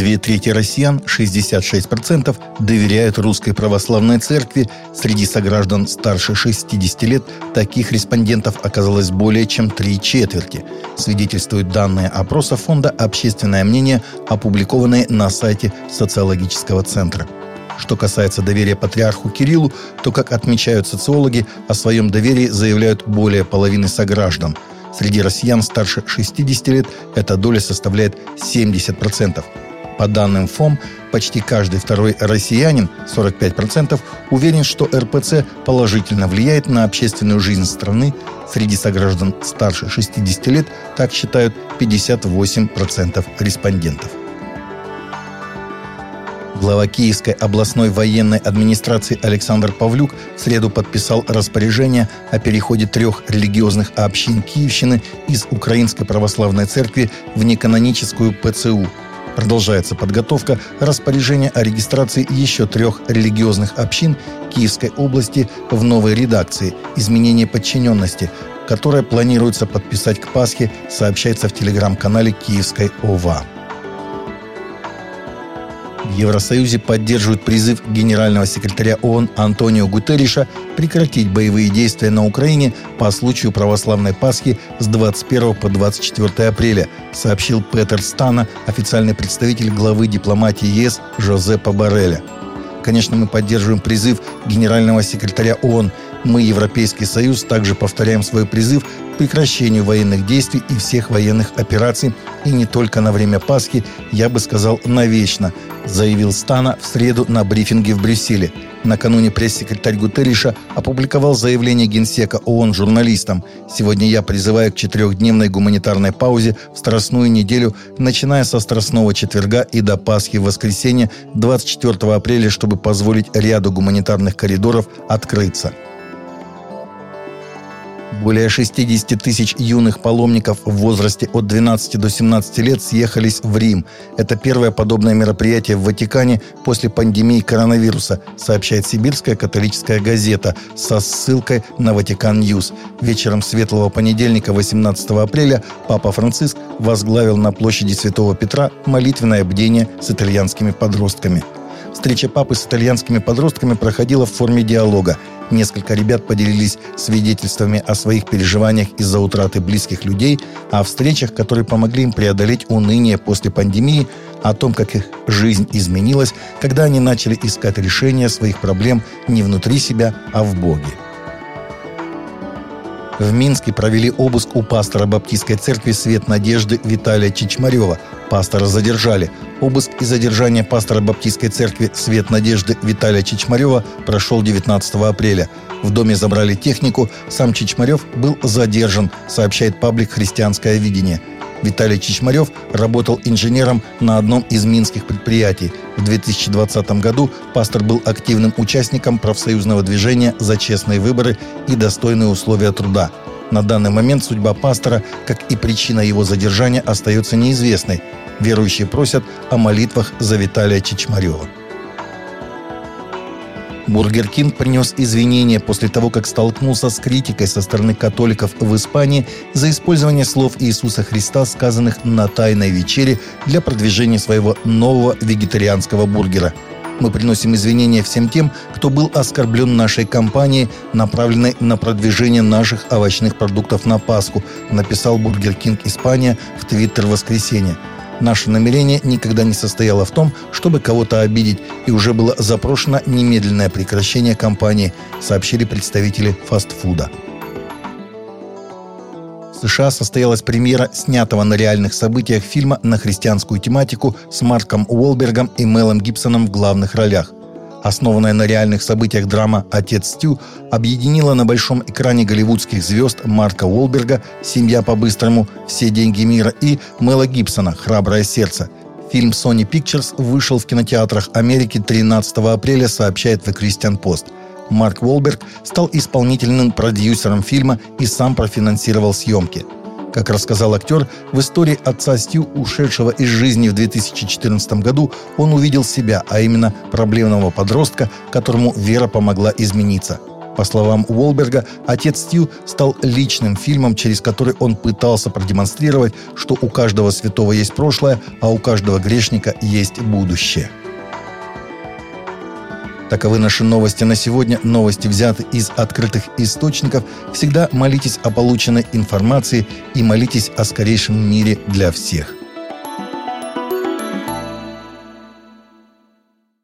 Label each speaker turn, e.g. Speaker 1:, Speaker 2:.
Speaker 1: Две трети россиян, 66%, доверяют русской православной церкви. Среди сограждан старше 60 лет таких респондентов оказалось более чем три четверти. Свидетельствуют данные опроса фонда «Общественное мнение», опубликованные на сайте социологического центра. Что касается доверия патриарху Кириллу, то, как отмечают социологи, о своем доверии заявляют более половины сограждан. Среди россиян старше 60 лет эта доля составляет 70%. По данным ФОМ, почти каждый второй россиянин, 45%, уверен, что РПЦ положительно влияет на общественную жизнь страны. Среди сограждан старше 60 лет так считают 58% респондентов. Глава Киевской областной военной администрации Александр Павлюк в среду подписал распоряжение о переходе трех религиозных общин Киевщины из Украинской Православной Церкви в неканоническую ПЦУ – Продолжается подготовка распоряжения о регистрации еще трех религиозных общин Киевской области в новой редакции «Изменение подчиненности», которая планируется подписать к Пасхе, сообщается в телеграм-канале Киевской ОВА. В Евросоюзе поддерживают призыв генерального секретаря ООН Антонио Гутерриша прекратить боевые действия на Украине по случаю православной Пасхи с 21 по 24 апреля, сообщил Петер Стана, официальный представитель главы дипломатии ЕС Жозепа Барреля. Конечно, мы поддерживаем призыв генерального секретаря ООН – мы, Европейский Союз, также повторяем свой призыв к прекращению военных действий и всех военных операций, и не только на время Пасхи, я бы сказал, навечно, заявил Стана в среду на брифинге в Брюсселе. Накануне пресс-секретарь Гутерриша опубликовал заявление Генсека ООН журналистам. «Сегодня я призываю к четырехдневной гуманитарной паузе в Страстную неделю, начиная со Страстного четверга и до Пасхи в воскресенье 24 апреля, чтобы позволить ряду гуманитарных коридоров открыться». Более 60 тысяч юных паломников в возрасте от 12 до 17 лет съехались в Рим. Это первое подобное мероприятие в Ватикане после пандемии коронавируса, сообщает Сибирская католическая газета со ссылкой на Vatican News. Вечером светлого понедельника 18 апреля Папа Франциск возглавил на площади Святого Петра молитвенное бдение с итальянскими подростками. Встреча папы с итальянскими подростками проходила в форме диалога. Несколько ребят поделились свидетельствами о своих переживаниях из-за утраты близких людей, о встречах, которые помогли им преодолеть уныние после пандемии, о том, как их жизнь изменилась, когда они начали искать решение своих проблем не внутри себя, а в Боге. В Минске провели обыск у пастора Баптистской церкви «Свет надежды» Виталия Чичмарева. Пастора задержали. Обыск и задержание пастора Баптистской церкви «Свет надежды» Виталия Чичмарева прошел 19 апреля. В доме забрали технику. Сам Чичмарев был задержан, сообщает паблик «Христианское видение». Виталий Чичмарев работал инженером на одном из минских предприятий. В 2020 году пастор был активным участником профсоюзного движения за честные выборы и достойные условия труда. На данный момент судьба пастора, как и причина его задержания, остается неизвестной. Верующие просят о молитвах за Виталия Чичмарева. Burger King принес извинения после того, как столкнулся с критикой со стороны католиков в Испании за использование слов Иисуса Христа, сказанных на Тайной вечере для продвижения своего нового вегетарианского бургера. Мы приносим извинения всем тем, кто был оскорблен нашей кампанией, направленной на продвижение наших овощных продуктов на Пасху, написал Burger King Испания в Твиттер воскресенье. Наше намерение никогда не состояло в том, чтобы кого-то обидеть, и уже было запрошено немедленное прекращение кампании, сообщили представители фастфуда. В США состоялась премьера снятого на реальных событиях фильма на христианскую тематику с Марком Уолбергом и Мелом Гибсоном в главных ролях. Основанная на реальных событиях драма «Отец Стю» объединила на большом экране голливудских звезд Марка Уолберга «Семья по-быстрому», «Все деньги мира» и Мэла Гибсона «Храброе сердце». Фильм Sony Pictures вышел в кинотеатрах Америки 13 апреля, сообщает The Christian Post. Марк Уолберг стал исполнительным продюсером фильма и сам профинансировал съемки – как рассказал актер, в истории отца Стю, ушедшего из жизни в 2014 году, он увидел себя, а именно проблемного подростка, которому вера помогла измениться. По словам Уолберга, «Отец Стью» стал личным фильмом, через который он пытался продемонстрировать, что у каждого святого есть прошлое, а у каждого грешника есть будущее. Таковы наши новости на сегодня. Новости взяты из открытых источников. Всегда молитесь о полученной информации и молитесь о скорейшем мире для всех.